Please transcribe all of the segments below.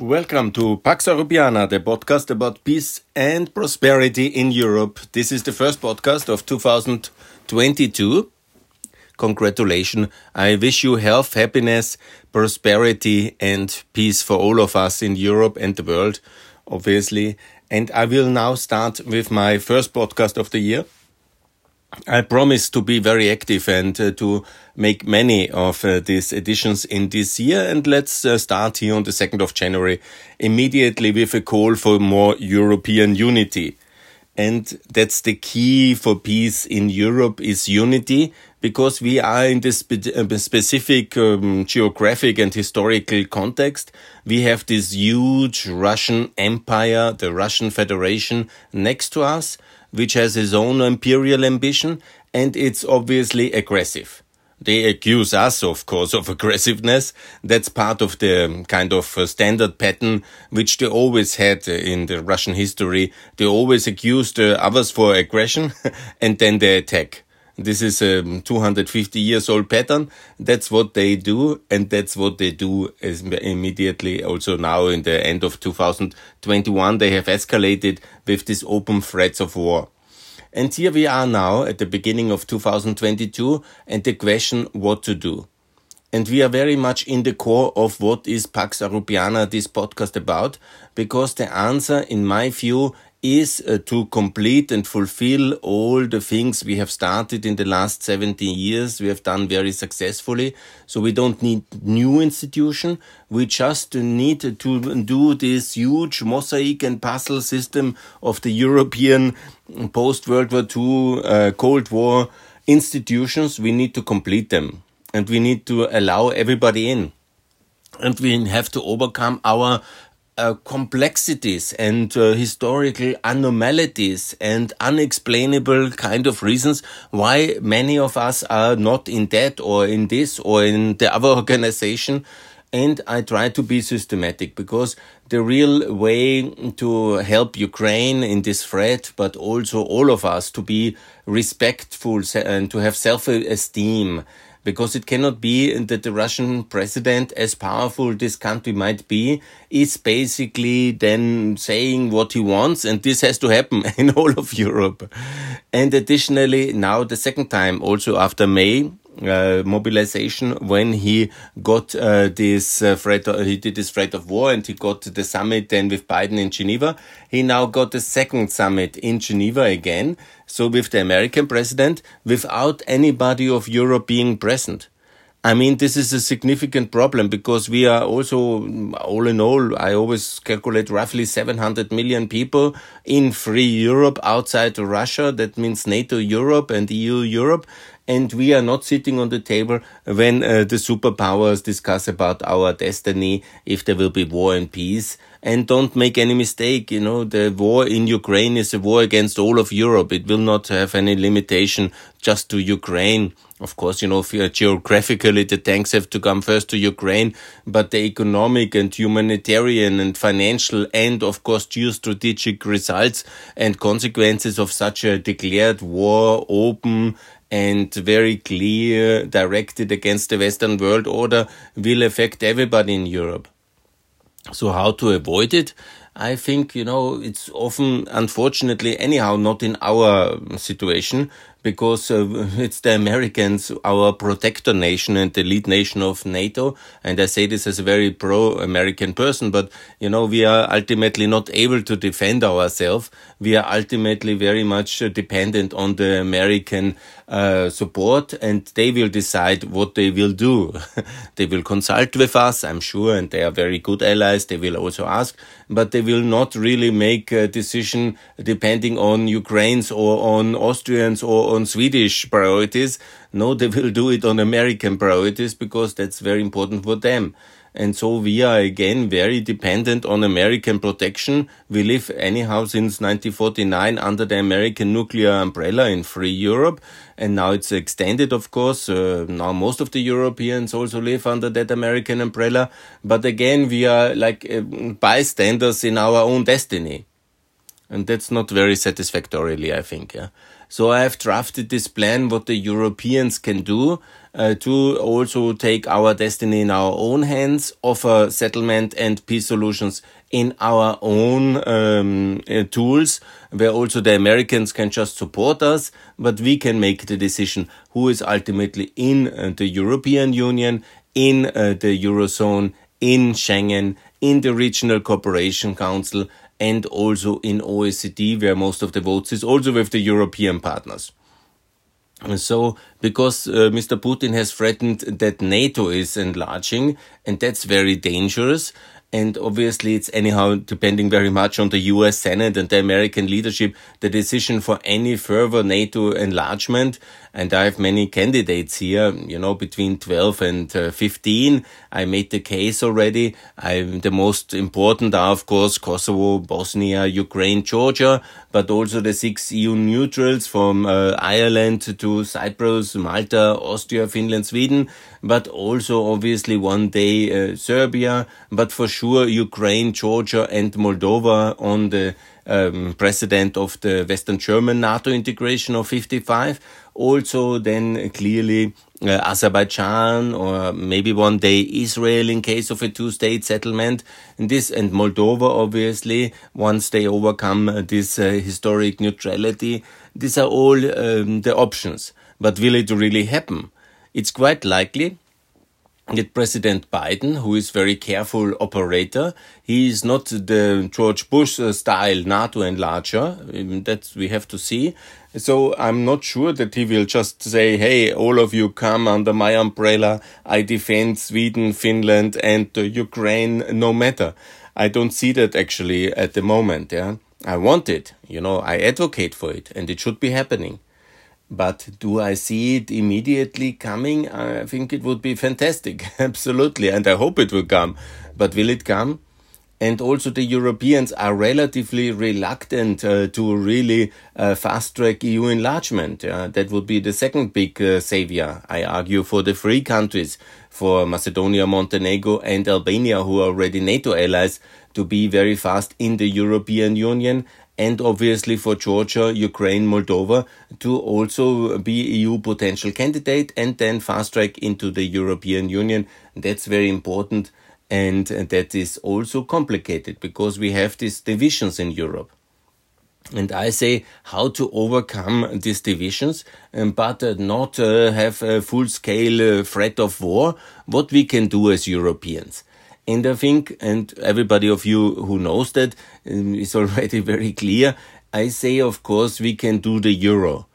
Welcome to Pax Europiana, the podcast about peace and prosperity in Europe. This is the first podcast of 2022. Congratulations. I wish you health, happiness, prosperity, and peace for all of us in Europe and the world, obviously. And I will now start with my first podcast of the year. I promise to be very active and uh, to make many of uh, these editions in this year. And let's uh, start here on the 2nd of January immediately with a call for more European unity. And that's the key for peace in Europe is unity because we are in this uh, specific um, geographic and historical context. We have this huge Russian empire, the Russian Federation next to us which has its own imperial ambition, and it's obviously aggressive. They accuse us, of course, of aggressiveness. That's part of the kind of uh, standard pattern which they always had uh, in the Russian history. They always accused uh, others for aggression and then they attack. This is a 250 years old pattern. That's what they do. And that's what they do immediately. Also now in the end of 2021, they have escalated with these open threats of war. And here we are now at the beginning of 2022 and the question what to do. And we are very much in the core of what is Pax Europiana, this podcast about, because the answer, in my view, is uh, to complete and fulfill all the things we have started in the last 70 years. We have done very successfully. So we don't need new institution. We just need to do this huge mosaic and puzzle system of the European post World War II, uh, Cold War institutions. We need to complete them and we need to allow everybody in. And we have to overcome our uh, complexities and uh, historical anomalies and unexplainable kind of reasons why many of us are not in that or in this or in the other organization. And I try to be systematic because the real way to help Ukraine in this threat, but also all of us to be respectful and to have self-esteem because it cannot be that the Russian president, as powerful this country might be, is basically then saying what he wants, and this has to happen in all of Europe. And additionally, now the second time, also after May, uh, mobilization when he got uh, this uh, threat, uh, he did this threat of war and he got the summit then with Biden in Geneva. He now got the second summit in Geneva again. So with the American president, without anybody of Europe being present. I mean, this is a significant problem because we are also, all in all, I always calculate roughly 700 million people in free Europe outside Russia. That means NATO Europe and EU Europe and we are not sitting on the table when uh, the superpowers discuss about our destiny, if there will be war and peace. And don't make any mistake, you know, the war in Ukraine is a war against all of Europe. It will not have any limitation just to Ukraine. Of course, you know, geographically, the tanks have to come first to Ukraine, but the economic and humanitarian and financial and, of course, geostrategic results and consequences of such a declared war, open and very clear, directed against the Western world order will affect everybody in Europe. So how to avoid it? I think, you know, it's often, unfortunately, anyhow, not in our situation, because uh, it's the Americans, our protector nation and the lead nation of NATO. And I say this as a very pro-American person, but you know, we are ultimately not able to defend ourselves. We are ultimately very much uh, dependent on the American uh, support and they will decide what they will do. they will consult with us, I'm sure, and they are very good allies. They will also ask, but they will not really make a decision depending on Ukraine's or on Austrians or on Swedish priorities. No, they will do it on American priorities because that's very important for them. And so we are again very dependent on American protection. We live anyhow since 1949 under the American nuclear umbrella in free Europe. And now it's extended, of course. Uh, now most of the Europeans also live under that American umbrella. But again, we are like uh, bystanders in our own destiny. And that's not very satisfactorily, I think. Yeah. So I have drafted this plan what the Europeans can do uh, to also take our destiny in our own hands, offer settlement and peace solutions in our own um, uh, tools, where also the Americans can just support us, but we can make the decision who is ultimately in uh, the European Union, in uh, the Eurozone, in Schengen, in the Regional Cooperation Council, and also in OECD, where most of the votes is also with the European partners. So, because uh, Mr. Putin has threatened that NATO is enlarging, and that's very dangerous, and obviously, it's anyhow depending very much on the US Senate and the American leadership, the decision for any further NATO enlargement. And I have many candidates here, you know, between 12 and uh, 15. I made the case already. I'm the most important are, of course, Kosovo, Bosnia, Ukraine, Georgia, but also the six EU neutrals from uh, Ireland to Cyprus, Malta, Austria, Finland, Sweden, but also obviously one day uh, Serbia, but for sure Ukraine, Georgia, and Moldova on the um, president of the Western German NATO integration of 55. Also, then clearly uh, Azerbaijan or maybe one day Israel in case of a two state settlement. And this and Moldova, obviously, once they overcome uh, this uh, historic neutrality. These are all um, the options. But will it really happen? It's quite likely that President Biden, who is very careful operator, he is not the George Bush uh, style NATO enlarger. Um, that we have to see. So I'm not sure that he will just say, "Hey, all of you come under my umbrella. I defend Sweden, Finland, and Ukraine, no matter." I don't see that actually at the moment. Yeah, I want it. You know, I advocate for it, and it should be happening. But do I see it immediately coming? I think it would be fantastic. Absolutely. And I hope it will come. But will it come? And also the Europeans are relatively reluctant uh, to really uh, fast track EU enlargement. Uh, that would be the second big uh, savior, I argue, for the free countries, for Macedonia, Montenegro and Albania, who are already NATO allies, to be very fast in the European Union and obviously for Georgia, Ukraine, Moldova to also be EU potential candidate and then fast track into the European Union. That's very important and that is also complicated because we have these divisions in Europe. And I say how to overcome these divisions, um, but uh, not uh, have a full scale uh, threat of war, what we can do as Europeans. And I think, and everybody of you who knows that um, already very clear. I say, of course, we can do the euro.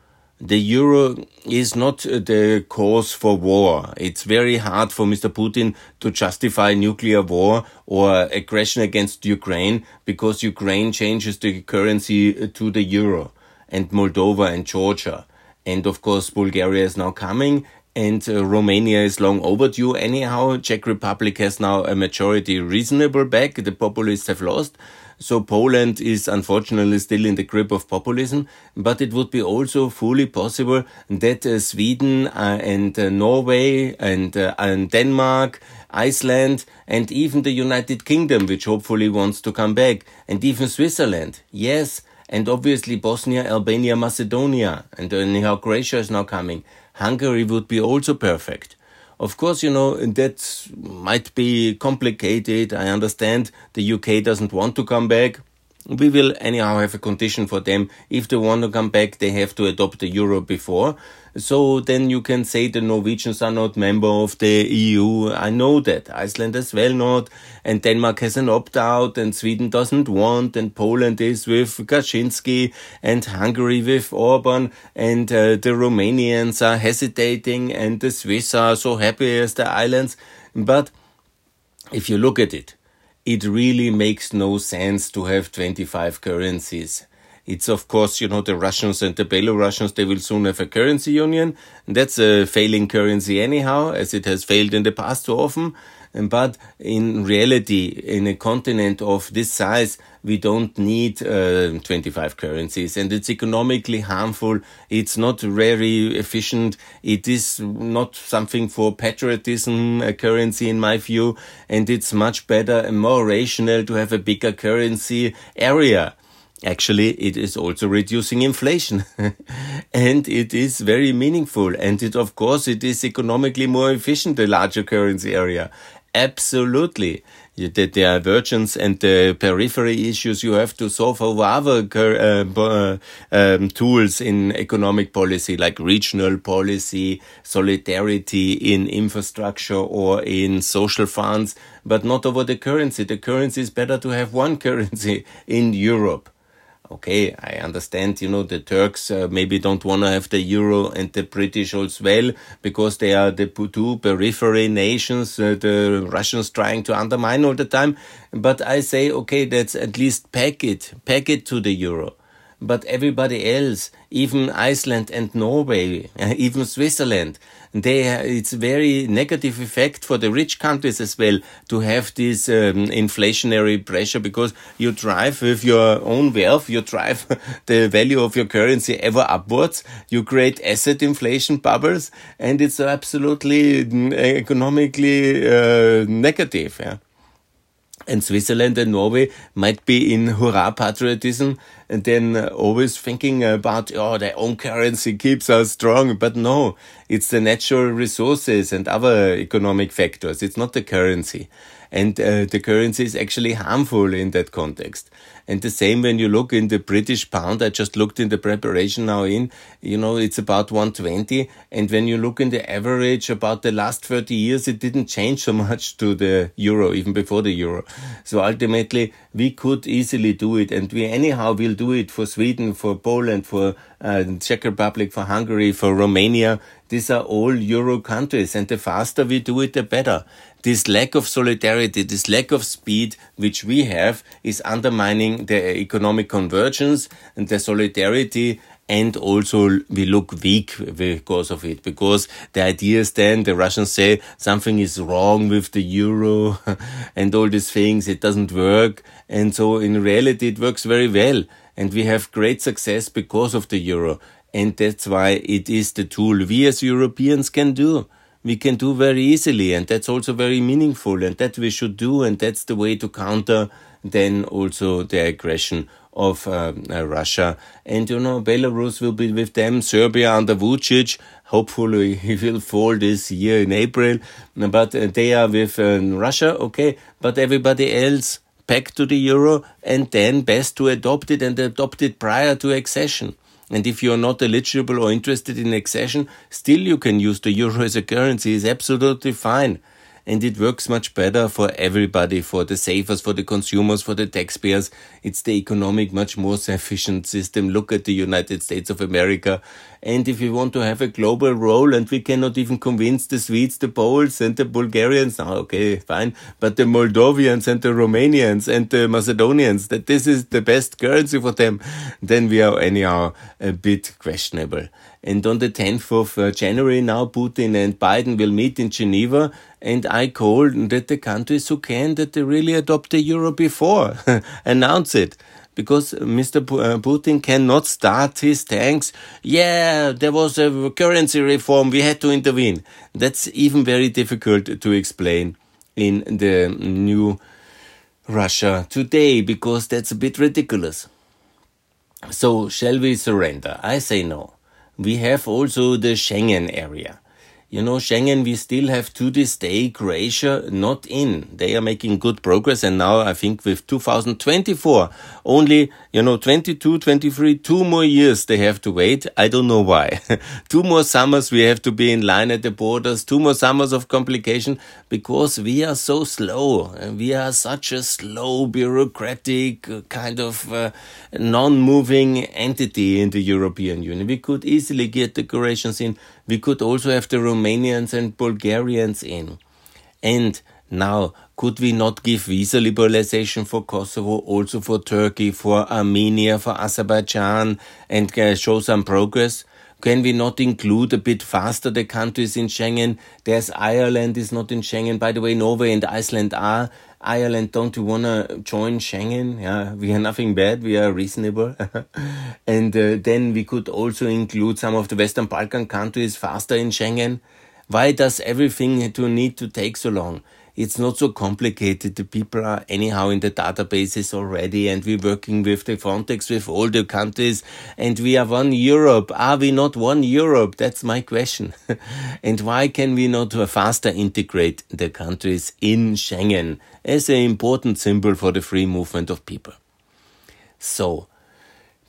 The euro is not the cause for war. It's very hard for Mr. Putin to justify nuclear war or aggression against Ukraine because Ukraine changes the currency to the euro and Moldova and Georgia. And of course, Bulgaria is now coming and uh, Romania is long overdue. Anyhow, Czech Republic has now a majority reasonable back. The populists have lost. So Poland is unfortunately still in the grip of populism, but it would be also fully possible that uh, Sweden uh, and uh, Norway and, uh, and Denmark, Iceland, and even the United Kingdom, which hopefully wants to come back, and even Switzerland, yes, and obviously Bosnia, Albania, Macedonia, and anyhow Croatia is now coming Hungary would be also perfect. Of course, you know, that might be complicated. I understand the UK doesn't want to come back. We will anyhow have a condition for them. If they want to come back, they have to adopt the euro before. So then you can say the Norwegians are not member of the EU. I know that. Iceland as well not. And Denmark has an opt-out and Sweden doesn't want and Poland is with Kaczynski and Hungary with Orban and uh, the Romanians are hesitating and the Swiss are so happy as the islands. But if you look at it, it really makes no sense to have 25 currencies. It's of course, you know, the Russians and the Belarusians, they will soon have a currency union. That's a failing currency anyhow, as it has failed in the past too often. But in reality, in a continent of this size, we don't need uh, 25 currencies and it's economically harmful. It's not very efficient. It is not something for patriotism a currency in my view. And it's much better and more rational to have a bigger currency area actually it is also reducing inflation and it is very meaningful and it of course it is economically more efficient the larger currency area absolutely the, divergence and the periphery issues you have to solve over other uh, um, tools in economic policy like regional policy, solidarity in infrastructure or in social funds, but not over the currency. The currency is better to have one currency in Europe okay, I understand, you know, the Turks uh, maybe don't want to have the euro and the British as well because they are the two periphery nations, uh, the Russians trying to undermine all the time. But I say, okay, let's at least pack it, pack it to the euro but everybody else, even Iceland and Norway, even Switzerland, they it's very negative effect for the rich countries as well to have this um, inflationary pressure because you drive with your own wealth, you drive the value of your currency ever upwards, you create asset inflation bubbles, and it's absolutely mm, economically uh, negative. Yeah and Switzerland and Norway might be in hurrah patriotism and then uh, always thinking about, oh, their own currency keeps us strong. But no, it's the natural resources and other economic factors. It's not the currency. And uh, the currency is actually harmful in that context. And the same when you look in the British pound, I just looked in the preparation now in, you know, it's about 120. And when you look in the average about the last 30 years, it didn't change so much to the euro, even before the euro. So ultimately, we could easily do it. And we anyhow will do it for Sweden, for Poland, for uh, Czech Republic, for Hungary, for Romania. These are all euro countries. And the faster we do it, the better. This lack of solidarity, this lack of speed which we have is undermining the economic convergence and the solidarity and also we look weak because of it. Because the idea is then the russians say something is wrong with the euro and all these things it doesn't work. And so in reality it works very well. And we have great success because of the euro and that's why it is the tool we as europeans can do we can do very easily and that's also very meaningful and that we should do and that's the way to counter then also the aggression of uh, uh, Russia. And you know, Belarus will be with them, Serbia under Vucic. Hopefully, he will fall this year in April. But uh, they are with uh, Russia, okay. But everybody else back to the euro and then best to adopt it and adopt it prior to accession. And if you're not eligible or interested in accession, still you can use the euro as a currency. It's absolutely fine and it works much better for everybody, for the savers, for the consumers, for the taxpayers. It's the economic, much more efficient system. Look at the United States of America. And if we want to have a global role and we cannot even convince the Swedes, the Poles and the Bulgarians, oh, okay, fine, but the Moldovians and the Romanians and the Macedonians, that this is the best currency for them, then we are anyhow a bit questionable. And on the 10th of uh, January now, Putin and Biden will meet in Geneva. And I call that the countries who can, that they really adopt the euro before, announce it. Because Mr. Uh, Putin cannot start his tanks. Yeah, there was a currency reform. We had to intervene. That's even very difficult to explain in the new Russia today because that's a bit ridiculous. So, shall we surrender? I say no we have also the Schengen area. You know, Schengen, we still have to this day Croatia not in. They are making good progress. And now I think with 2024, only, you know, 22, 23, two more years they have to wait. I don't know why. two more summers we have to be in line at the borders, two more summers of complication because we are so slow. We are such a slow, bureaucratic, uh, kind of uh, non-moving entity in the European Union. We could easily get the Croatians in we could also have the Romanians and Bulgarians in. And now, could we not give visa liberalization for Kosovo, also for Turkey, for Armenia, for Azerbaijan, and uh, show some progress? Can we not include a bit faster the countries in Schengen? There's Ireland is not in Schengen. By the way, Norway and Iceland are. Ireland, don't you want to join Schengen? Yeah, we are nothing bad. We are reasonable. and uh, then we could also include some of the Western Balkan countries faster in Schengen. Why does everything to need to take so long? It's not so complicated. The people are anyhow in the databases already and we're working with the Frontex with all the countries and we are one Europe. Are we not one Europe? That's my question. and why can we not faster integrate the countries in Schengen as an important symbol for the free movement of people? So,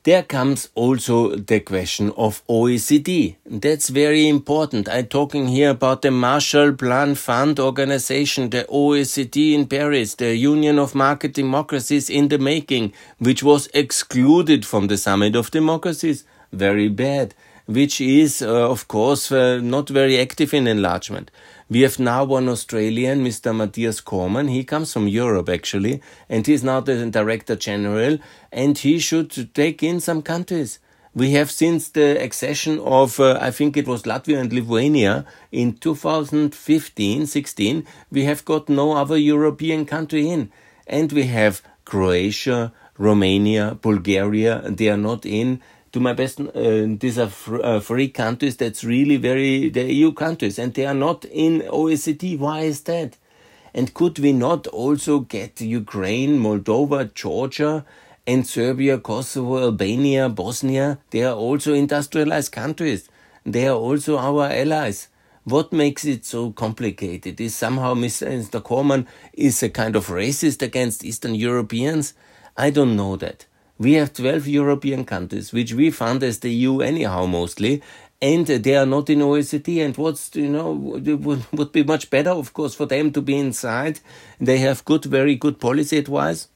there comes also the question of OECD. That's very important. I'm talking here about the Marshall Plan Fund organization, the OECD in Paris, the Union of Market Democracies in the making, which was excluded from the Summit of Democracies. Very bad. Which is, uh, of course, uh, not very active in enlargement. We have now one Australian, Mr. Matthias Cormann. He comes from Europe, actually, and he's now the Director General, and he should take in some countries. We have since the accession of, uh, I think it was Latvia and Lithuania in 2015 16, we have got no other European country in. And we have Croatia, Romania, Bulgaria, they are not in to my best, uh, these are uh, free countries that's really very, the EU countries, and they are not in OECD. Why is that? And could we not also get Ukraine, Moldova, Georgia, and Serbia, Kosovo, Albania, Bosnia? They are also industrialized countries. They are also our allies. What makes it so complicated? Is somehow Mr. Cormann is a kind of racist against Eastern Europeans? I don't know that. We have 12 European countries, which we fund as the EU anyhow mostly, and they are not in OECD. And what's, you know, would, would be much better, of course, for them to be inside. They have good, very good policy advice.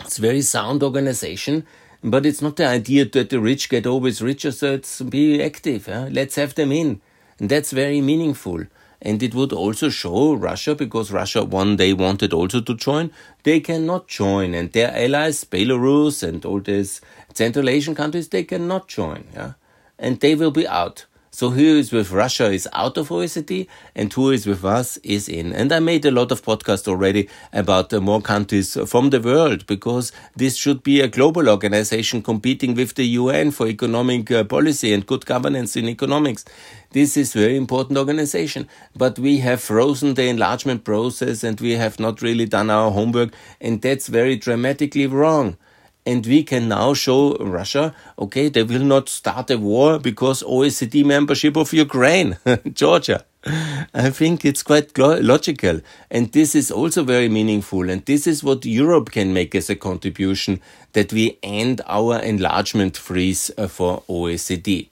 It's very sound organization, but it's not the idea that the rich get always richer, so it's be active. Let's have them in. And that's very meaningful and it would also show Russia, because Russia one day wanted also to join, they cannot join, and their allies, Belarus and all these Central Asian countries, they cannot join, yeah, and they will be out. So who is with Russia is out of OECD and who is with us is in. And I made a lot of podcasts already about uh, more countries from the world because this should be a global organization competing with the UN for economic uh, policy and good governance in economics. This is very important organization, but we have frozen the enlargement process and we have not really done our homework and that's very dramatically wrong. And we can now show Russia, okay, they will not start a war because OECD membership of Ukraine, Georgia. I think it's quite logical. And this is also very meaningful. And this is what Europe can make as a contribution that we end our enlargement freeze uh, for OECD.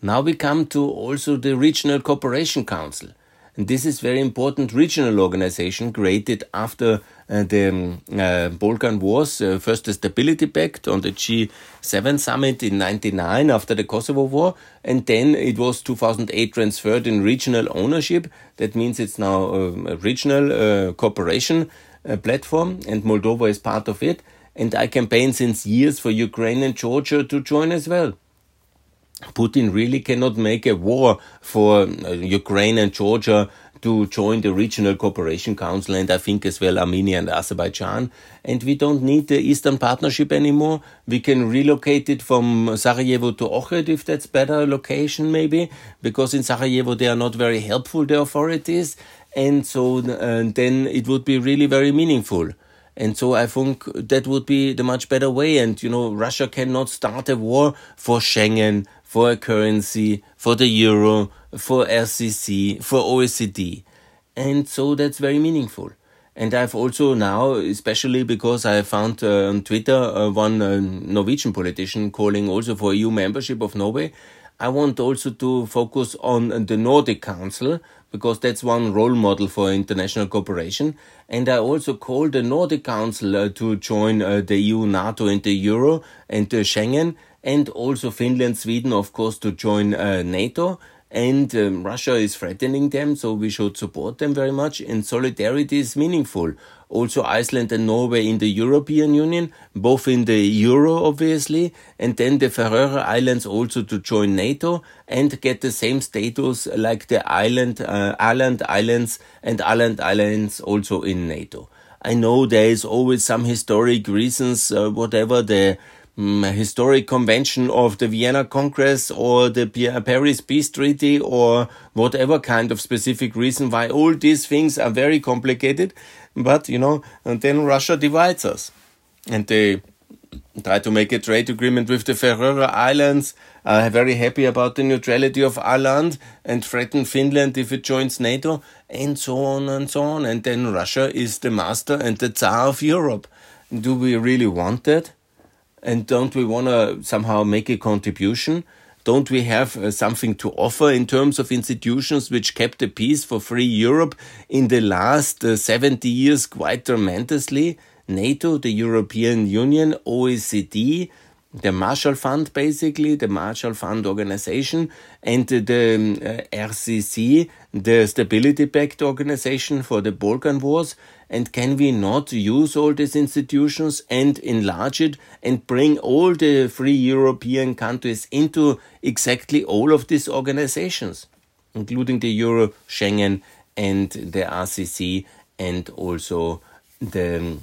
Now we come to also the Regional Cooperation Council. And this is very important regional organization created after the um, uh, Balkan Wars, uh, first the Stability Pact on the G7 summit in 99 after the Kosovo War, and then it was 2008 transferred in regional ownership. That means it's now um, a regional uh, cooperation uh, platform, and Moldova is part of it. And I campaign since years for Ukraine and Georgia to join as well. Putin really cannot make a war for uh, Ukraine and Georgia to join the Regional Cooperation Council and I think as well Armenia and Azerbaijan. And we don't need the Eastern Partnership anymore. We can relocate it from Sarajevo to Ohrid if that's better location maybe, because in Sarajevo they are not very helpful, the authorities. And so uh, then it would be really very meaningful. And so I think that would be the much better way. And, you know, Russia cannot start a war for Schengen, for a currency, for the euro, for RCC, for OECD. And so that's very meaningful. And I've also now, especially because I found uh, on Twitter uh, one uh, Norwegian politician calling also for EU membership of Norway. I want also to focus on the Nordic Council because that's one role model for international cooperation. And I also call the Nordic Council uh, to join uh, the EU, NATO, and the Euro and the Schengen and also Finland, Sweden, of course, to join uh, NATO. And um, Russia is threatening them, so we should support them very much. And solidarity is meaningful. Also, Iceland and Norway in the European Union, both in the Euro, obviously, and then the Faroe Islands also to join NATO and get the same status like the island, uh, island islands and island islands also in NATO. I know there is always some historic reasons, uh, whatever the um, historic convention of the Vienna Congress or the Paris Peace Treaty or whatever kind of specific reason why all these things are very complicated. But, you know, and then Russia divides us. And they try to make a trade agreement with the Faroe Islands, are very happy about the neutrality of Ireland and threaten Finland if it joins NATO, and so on and so on. And then Russia is the master and the Tsar of Europe. Do we really want that? And don't we want to somehow make a contribution? Don't we have uh, something to offer in terms of institutions which kept the peace for free Europe in the last uh, 70 years quite tremendously? NATO, the European Union, OECD, the Marshall Fund, basically, the Marshall Fund organization, and the uh, RCC, the Stability Pact organization for the Balkan Wars. And can we not use all these institutions and enlarge it and bring all the free European countries into exactly all of these organizations, including the Euro, Schengen, and the RCC, and also the um,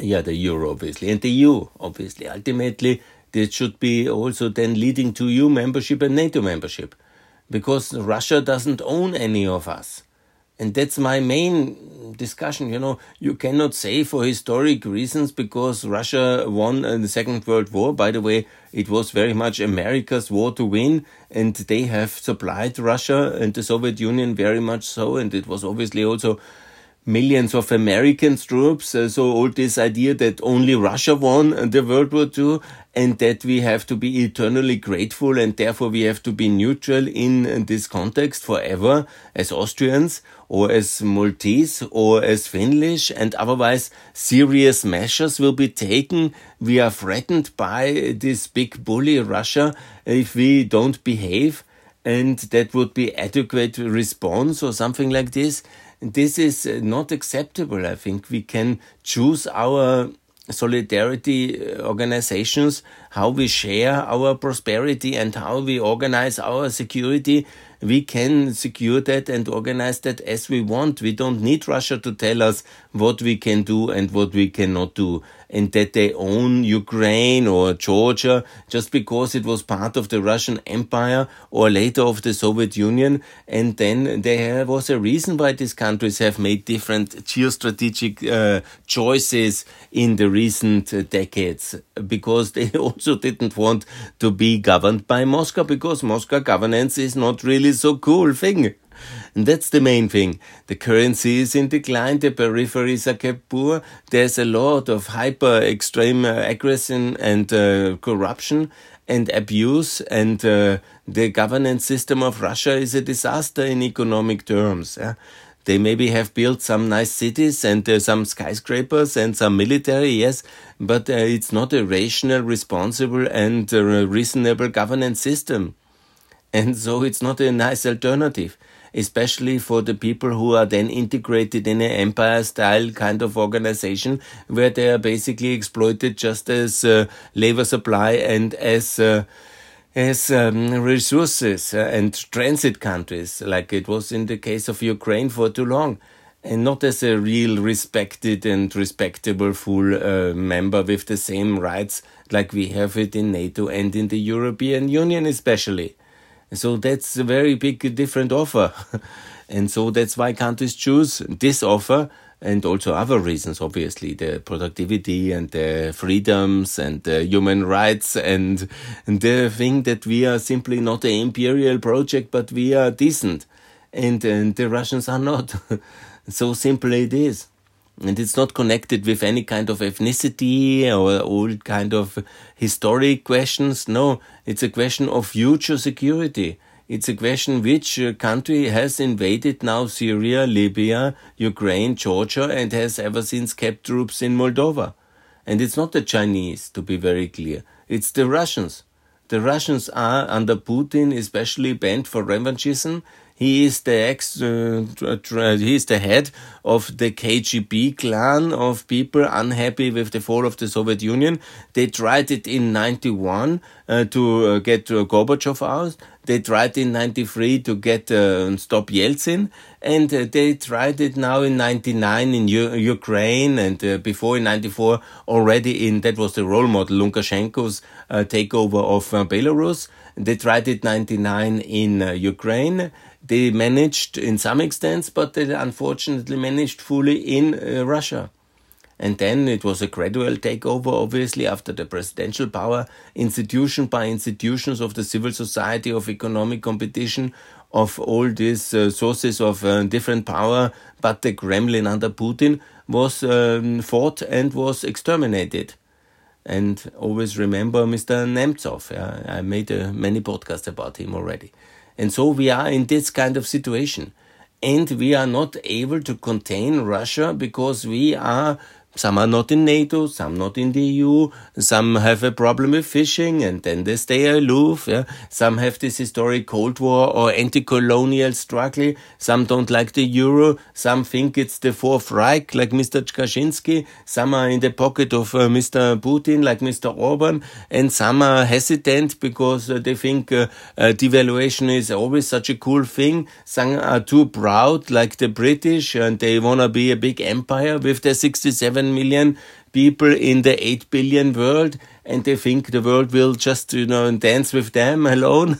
yeah, the euro, obviously, and the EU, obviously. Ultimately, this should be also then leading to EU membership and NATO membership, because Russia doesn't own any of us. And that's my main discussion. You know, you cannot say for historic reasons because Russia won the Second World War. By the way, it was very much America's war to win, and they have supplied Russia and the Soviet Union very much so. And it was obviously also millions of American troops. Uh, so all this idea that only Russia won the World War II and that we have to be eternally grateful and therefore we have to be neutral in, in this context forever as Austrians or as Maltese or as Finnish and otherwise serious measures will be taken. We are threatened by this big bully Russia if we don't behave and that would be adequate response or something like this. This is uh, not acceptable. I think we can choose our solidarity uh, organizations, how we share our prosperity and how we organize our security we can secure that and organize that as we want. We don't need Russia to tell us what we can do and what we cannot do. And that they own Ukraine or Georgia just because it was part of the Russian Empire or later of the Soviet Union. And then there was a reason why these countries have made different geostrategic uh, choices in the recent uh, decades because they also didn't want to be governed by Moscow because Moscow governance is not really really so cool thing. And that's the main thing. The currency is in decline, the peripheries are kept poor, there's a lot of hyper extreme uh, aggression and uh, corruption and abuse, and uh, the governance system of Russia is a disaster in economic terms. Yeah? They maybe have built some nice cities and uh, some skyscrapers and some military, yes, but uh, it's not a rational, responsible, and uh, reasonable governance system. And so it's not a nice alternative, especially for the people who are then integrated in an empire style kind of organization where they are basically exploited just as uh, labor supply and as uh, as um, resources uh, and transit countries, like it was in the case of Ukraine for too long, and not as a real respected and respectable full uh, member with the same rights like we have it in NATO and in the European Union, especially. So that's a very big different offer. and so that's why countries choose this offer and also other reasons, obviously, the productivity and the freedoms and the human rights and, and the thing that we are simply not an imperial project, but we are decent. And, and the Russians are not. so simple it is and it's not connected with any kind of ethnicity or old kind of historic questions. No, it's a question of future security. It's a question which uh, country has invaded now Syria, Libya, Ukraine, Georgia, and has ever since kept troops in Moldova. And it's not the Chinese, to be very clear. It's the Russians. The Russians are, under Putin, especially bent for revanchism he is the ex, uh, he is the head of the KGB clan of people unhappy with the fall of the Soviet Union. They tried it in 91 uh, to uh, get uh, Gorbachev out. They tried in 93 to get uh, stop Yeltsin, and uh, they tried it now in 99 in U Ukraine, and uh, before in 94 already in that was the role model Lukashenko's uh, takeover of Belarus. They tried it 99 in Ukraine. They managed in some extent, but they unfortunately managed fully in Russia. And then it was a gradual takeover, obviously, after the presidential power, institution by institutions of the civil society, of economic competition, of all these uh, sources of uh, different power. But the Kremlin under Putin was um, fought and was exterminated. And always remember Mr. Nemtsov. Yeah? I made uh, many podcasts about him already. And so we are in this kind of situation. And we are not able to contain Russia because we are some are not in NATO, some not in the EU, some have a problem with fishing and then they stay aloof. Yeah? Some have this historic Cold War or anti-colonial struggle. Some don't like the euro. Some think it's the Fourth Reich, like Mr. Kaczynski. Some are in the pocket of uh, Mr. Putin, like Mr. Orban. And some are hesitant because uh, they think uh, uh, devaluation is always such a cool thing. Some are too proud, like the British, and they want to be a big empire with their 67 7 million people in the 8 billion world and they think the world will just, you know, dance with them alone.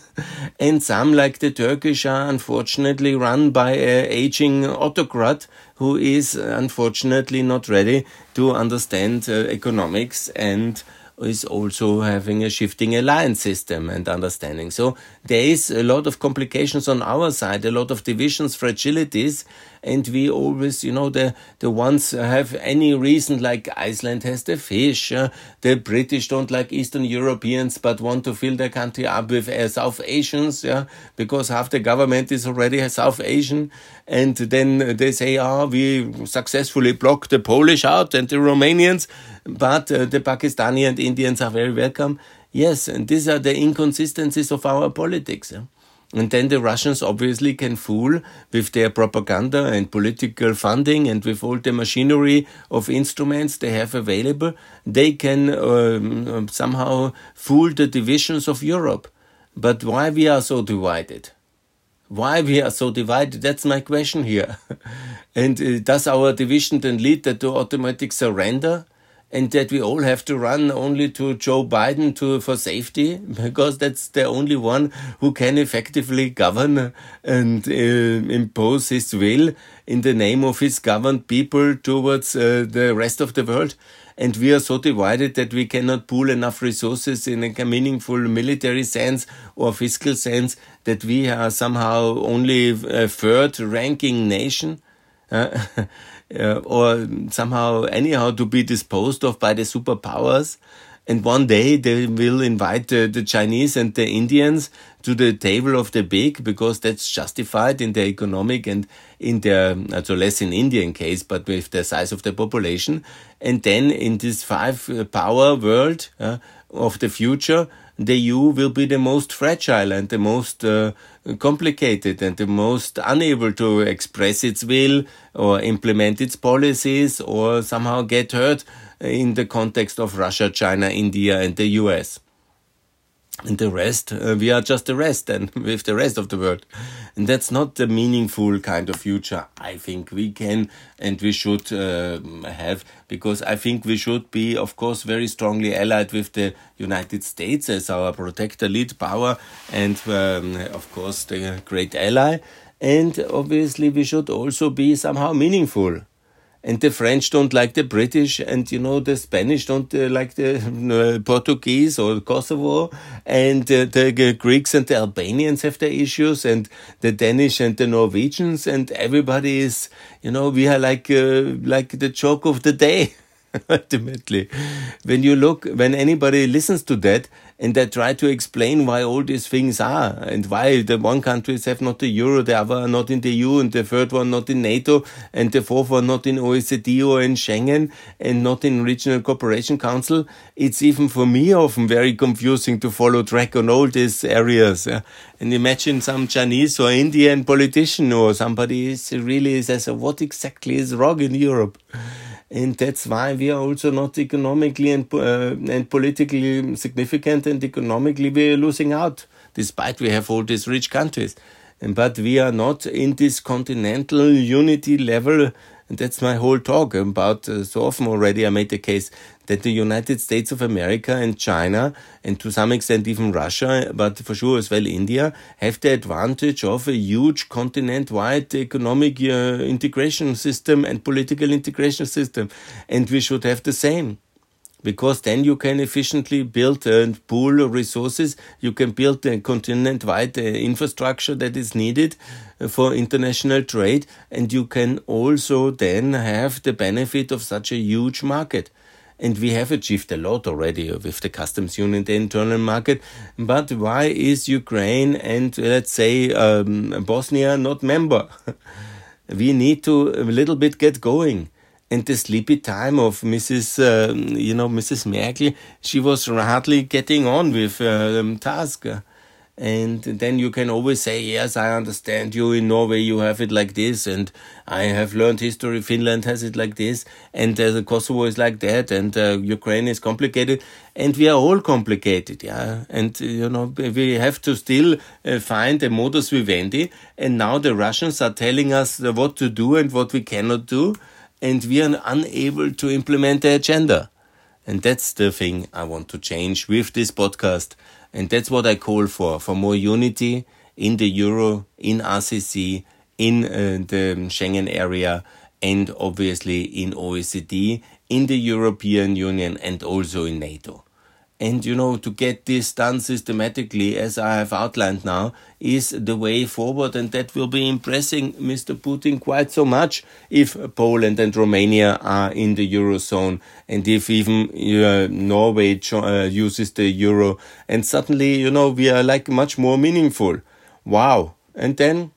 and some, like the Turkish, are unfortunately run by an aging autocrat who is unfortunately not ready to understand uh, economics and is also having a shifting alliance system and understanding. So there is a lot of complications on our side, a lot of divisions, fragilities, and we always, you know, the the ones have any reason like Iceland has the fish, uh, the British don't like Eastern Europeans but want to fill their country up with uh, South Asians, yeah, because half the government is already South Asian, and then they say, ah, oh, we successfully blocked the Polish out and the Romanians, but uh, the Pakistani and Indians are very welcome. Yes, and these are the inconsistencies of our politics. Yeah? And then the Russians obviously can fool with their propaganda and political funding and with all the machinery of instruments they have available. They can um, somehow fool the divisions of Europe. But why we are so divided? Why we are so divided? That's my question here. and uh, does our division then lead to automatic surrender? And that we all have to run only to Joe Biden to for safety because that's the only one who can effectively govern and uh, impose his will in the name of his governed people towards uh, the rest of the world. And we are so divided that we cannot pool enough resources in a meaningful military sense or fiscal sense that we are somehow only a third ranking nation. Uh, uh, or somehow anyhow to be disposed of by the superpowers. And one day they will invite the Chinese and the Indians to the table of the big because that's justified in their economic and in their, also less in Indian case, but with the size of the population. And then in this five uh, power world uh, of the future, the EU will be the most fragile and the most uh, complicated and the most unable to express its will or implement its policies or somehow get heard in the context of Russia, China, India, and the US and the rest uh, we are just the rest and with the rest of the world. And that's not the meaningful kind of future i think we can and we should uh, have. Because i think we should be of course very strongly allied with the united states as our protector lead power and um, of course the great ally. And obviously we should also be somehow meaningful and the French don't like the British, and you know the Spanish don't uh, like the uh, Portuguese or Kosovo, and uh, the Greeks and the Albanians have their issues, and the Danish and the Norwegians, and everybody is, you know, we are like uh, like the joke of the day. ultimately when you look when anybody listens to that and they try to explain why all these things are and why the one countries have not the euro the other not in the eu and the third one not in nato and the fourth one not in oecd or in schengen and not in regional cooperation council it's even for me often very confusing to follow track on all these areas yeah? and imagine some chinese or indian politician or somebody is really says what exactly is wrong in europe and that's why we are also not economically and, uh, and politically significant and economically we are losing out despite we have all these rich countries. But we are not in this continental unity level. And that's my whole talk about. Uh, so often already I made the case that the United States of America and China, and to some extent even Russia, but for sure as well India, have the advantage of a huge continent wide economic uh, integration system and political integration system. And we should have the same because then you can efficiently build and pool resources. You can build a continent wide uh, infrastructure that is needed uh, for international trade, and you can also then have the benefit of such a huge market. And we have achieved a lot already with the customs union, the internal market. But why is Ukraine and let's say um, Bosnia not member? we need to a little bit get going and the sleepy time of Mrs. Uh, you know Mrs. Merkel, she was hardly getting on with um, task. And then you can always say, yes, I understand you. In Norway, you have it like this, and I have learned history. Finland has it like this, and uh, Kosovo is like that, and uh, Ukraine is complicated, and we are all complicated, yeah. And you know, we have to still uh, find a modus vivendi. And now the Russians are telling us what to do and what we cannot do and we are unable to implement the agenda. And that's the thing I want to change with this podcast. And that's what I call for, for more unity in the Euro, in RCC, in uh, the Schengen area, and obviously in OECD, in the European Union, and also in NATO. And you know, to get this done systematically, as I have outlined now, is the way forward. And that will be impressing Mr. Putin quite so much if Poland and Romania are in the Eurozone and if even uh, Norway uh, uses the Euro. And suddenly, you know, we are like much more meaningful. Wow. And then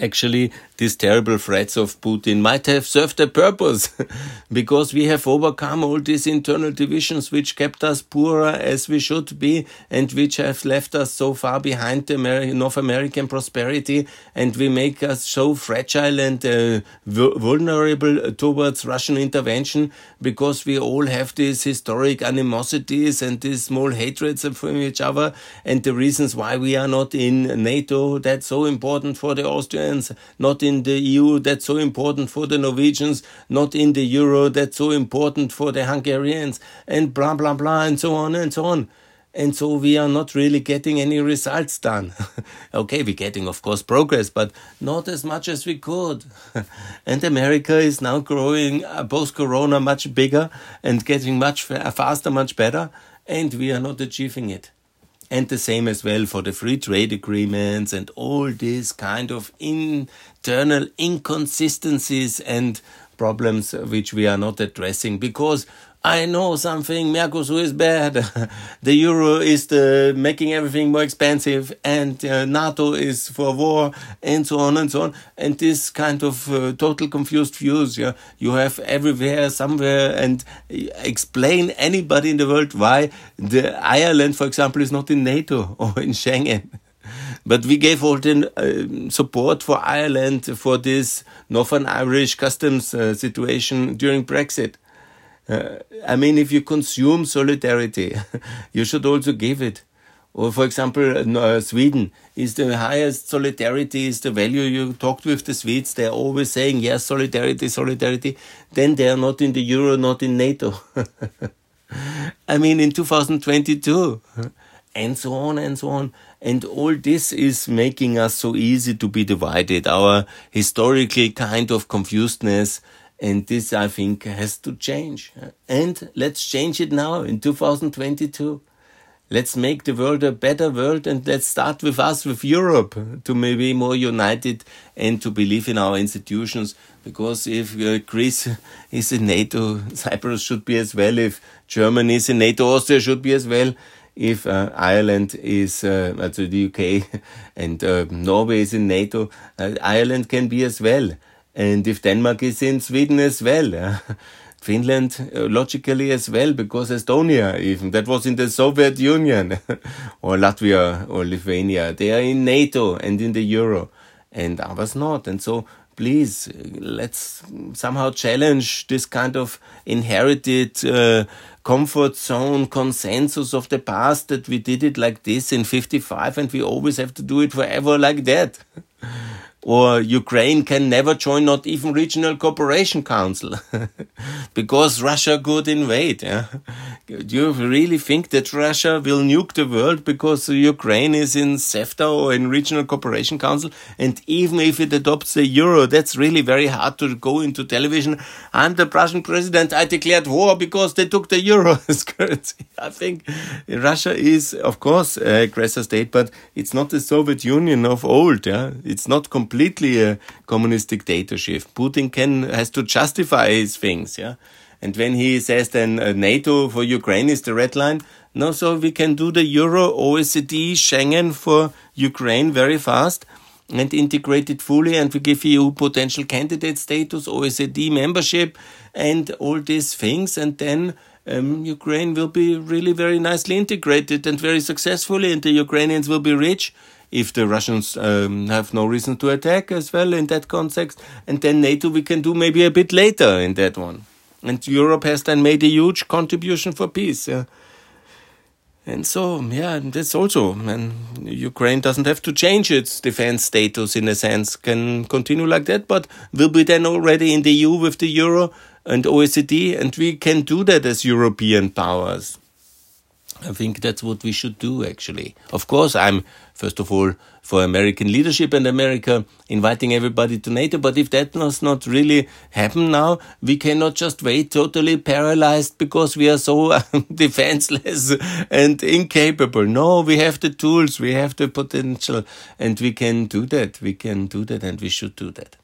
actually these terrible threats of Putin might have served a purpose. Because we have overcome all these internal divisions which kept us poorer as we should be and which have left us so far behind the North American prosperity and we make us so fragile and uh, vulnerable towards Russian intervention because we all have these historic animosities and these small hatreds from each other and the reasons why we are not in NATO that's so important for the Austrians not in the EU that's so important for the Norwegians, not in the euro that's so important for the Hungarians, and blah, blah, blah, and so on and so on. And so we are not really getting any results done. okay, we're getting, of course, progress, but not as much as we could. and America is now growing uh, post Corona much bigger and getting much faster, much better, and we are not achieving it and the same as well for the free trade agreements and all these kind of internal inconsistencies and problems which we are not addressing because I know something, Mercosur is bad, the euro is the, making everything more expensive, and uh, NATO is for war, and so on and so on. And this kind of uh, total confused views, yeah, you have everywhere, somewhere, and explain anybody in the world why the Ireland, for example, is not in NATO or in Schengen. But we gave all the uh, support for Ireland for this Northern Irish customs uh, situation during Brexit uh, I mean, if you consume solidarity, you should also give it. Or, for example, uh, Sweden is the highest solidarity, is the value. You talked with the Swedes, they're always saying, yes, solidarity, solidarity. Then they are not in the euro, not in NATO. I mean, in 2022, and so on and so on. And all this is making us so easy to be divided. Our historical kind of confusedness and this, I think, has to change. And let's change it now in 2022. Let's make the world a better world and let's start with us, with Europe, to maybe more united and to believe in our institutions. Because if uh, Greece is in NATO, Cyprus should be as well. If Germany is in NATO, Austria should be as well. If uh, Ireland is, uh, the UK, and uh, Norway is in NATO, uh, Ireland can be as well. And if Denmark is in Sweden as well, Finland uh, logically as well, because Estonia even, that was in the Soviet Union, or Latvia or Lithuania, they are in NATO and in the Euro, and others not. And so please let's somehow challenge this kind of inherited uh, comfort zone consensus of the past that we did it like this in 55 and we always have to do it forever like that. or Ukraine can never join not even regional cooperation council because Russia could invade. Yeah? Do you really think that Russia will nuke the world because Ukraine is in CEFTA or in regional cooperation council? And even if it adopts the euro, that's really very hard to go into television. I'm the Russian president. I declared war because they took the euro as currency. I think Russia is, of course, aggressor state, but it's not the Soviet Union of old. Yeah, it's not completely completely a communist dictatorship. Putin can has to justify his things, yeah. And when he says then uh, NATO for Ukraine is the red line, no, so we can do the Euro, OECD, Schengen for Ukraine very fast and integrate it fully, and we give EU potential candidate status, OECD membership, and all these things, and then um, Ukraine will be really very nicely integrated and very successfully, and the Ukrainians will be rich if the Russians um, have no reason to attack as well in that context. And then NATO we can do maybe a bit later in that one. And Europe has then made a huge contribution for peace. Yeah. And so, yeah, that's also, and Ukraine doesn't have to change its defense status in a sense, can continue like that, but will be then already in the EU with the Euro and OECD, and we can do that as European powers. I think that's what we should do, actually. Of course, I'm, first of all, for American leadership and America inviting everybody to NATO. But if that does not really happen now, we cannot just wait totally paralyzed because we are so defenseless and incapable. No, we have the tools, we have the potential, and we can do that. We can do that, and we should do that.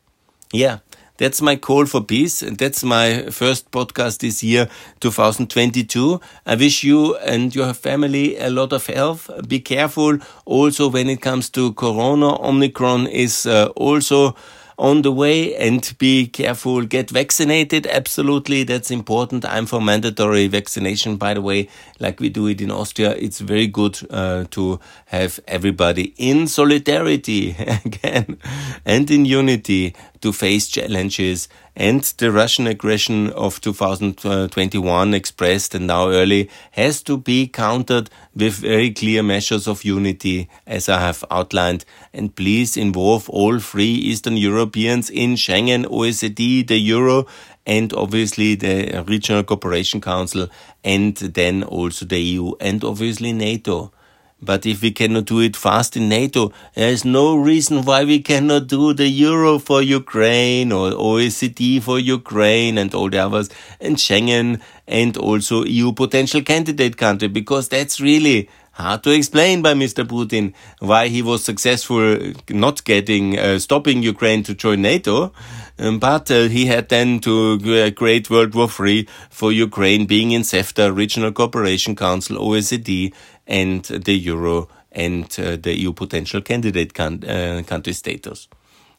Yeah. That's my call for peace. And that's my first podcast this year, 2022. I wish you and your family a lot of health. Be careful also when it comes to Corona. Omicron is uh, also on the way and be careful. Get vaccinated. Absolutely. That's important. I'm for mandatory vaccination, by the way, like we do it in Austria. It's very good uh, to have everybody in solidarity again and in unity to face challenges and the Russian aggression of 2021 expressed and now early has to be countered with very clear measures of unity as I have outlined and please involve all three Eastern Europeans in Schengen, OECD, the Euro and obviously the Regional Cooperation Council and then also the EU and obviously NATO. But if we cannot do it fast in NATO, there is no reason why we cannot do the Euro for Ukraine or OECD for Ukraine and all the others and Schengen and also EU potential candidate country because that's really hard to explain by Mr. Putin why he was successful not getting, uh, stopping Ukraine to join NATO. Um, but uh, he had then to uh, create World War III for Ukraine being in CEFTA, Regional Cooperation Council, OECD, and the Euro and uh, the EU potential candidate can, uh, country status.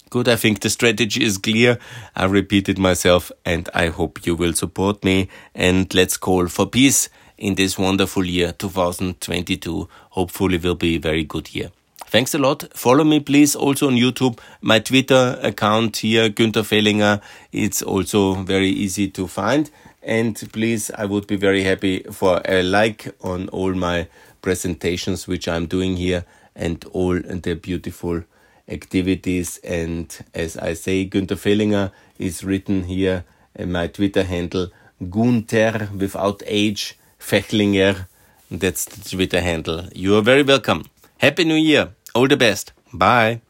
Good, I think the strategy is clear. I repeated myself and I hope you will support me and let's call for peace in this wonderful year 2022. Hopefully will be a very good year. Thanks a lot. Follow me, please, also on YouTube. My Twitter account here, Günther Fehlinger. It's also very easy to find. And please, I would be very happy for a like on all my presentations which I'm doing here and all the beautiful activities. And as I say, Günther Fehlinger is written here in my Twitter handle, Gunther without H, Fehlinger. That's the Twitter handle. You are very welcome. Happy New Year. All the best. Bye.